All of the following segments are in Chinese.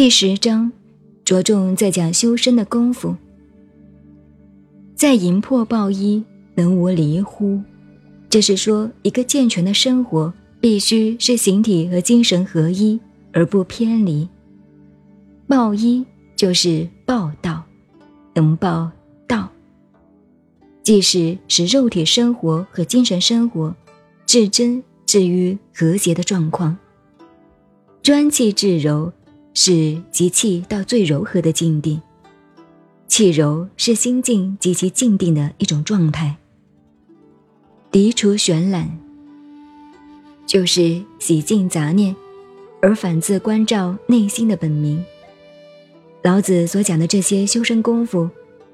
第十章着重在讲修身的功夫。在淫破抱衣，能无离乎？这是说，一个健全的生活必须是形体和精神合一，而不偏离。抱衣就是报道，能报道，即是使肉体生活和精神生活至真至于和谐的状况。专气致柔。是极气到最柔和的境地，气柔是心境极其静定的一种状态。涤除玄览，就是洗净杂念，而反自关照内心的本名。老子所讲的这些修身功夫，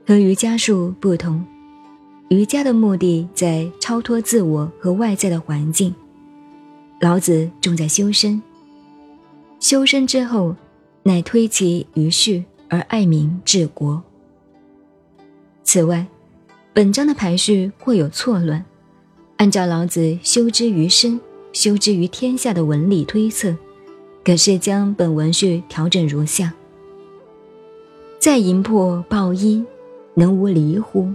和瑜伽术不同。瑜伽的目的在超脱自我和外在的环境，老子重在修身。修身之后。乃推其于序而爱民治国。此外，本章的排序或有错乱。按照老子修之于身、修之于天下的文理推测，可是将本文序调整如下：在淫破抱衣，能无离乎？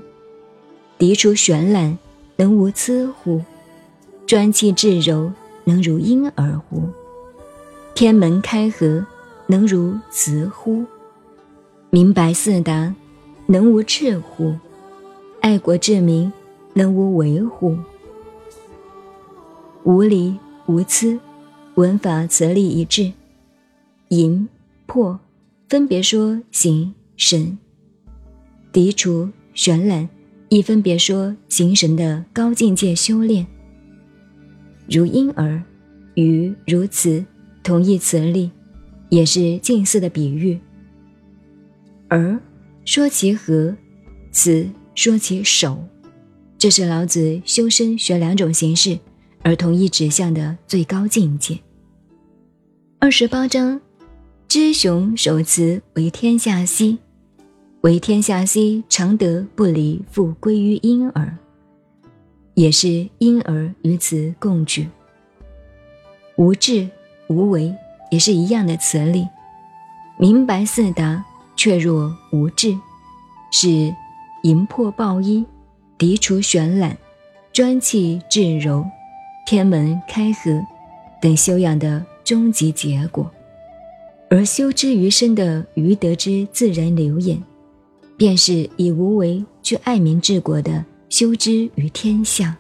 涤除玄览，能无疵乎？专气致柔，能如婴儿乎？天门开合。能如慈乎？明白四达，能无赤乎？爱国治民，能无为乎？无离无疵，文法则例一致。淫破分别说形神，涤除玄览亦分别说形神的高境界修炼。如婴儿，与如此同义词例。也是近似的比喻，而说其和，此说其守，这是老子修身学两种形式而同一指向的最高境界。二十八章，知雄守辞为天下溪，为天下溪，常德不离，复归于婴儿，也是婴儿与此共举，无智无为。也是一样的词例，明白四达，却若无智，是淫破抱衣，涤除玄览，专气致柔，天门开合等修养的终极结果。而修之于身的余德之自然流演，便是以无为去爱民治国的修之于天下。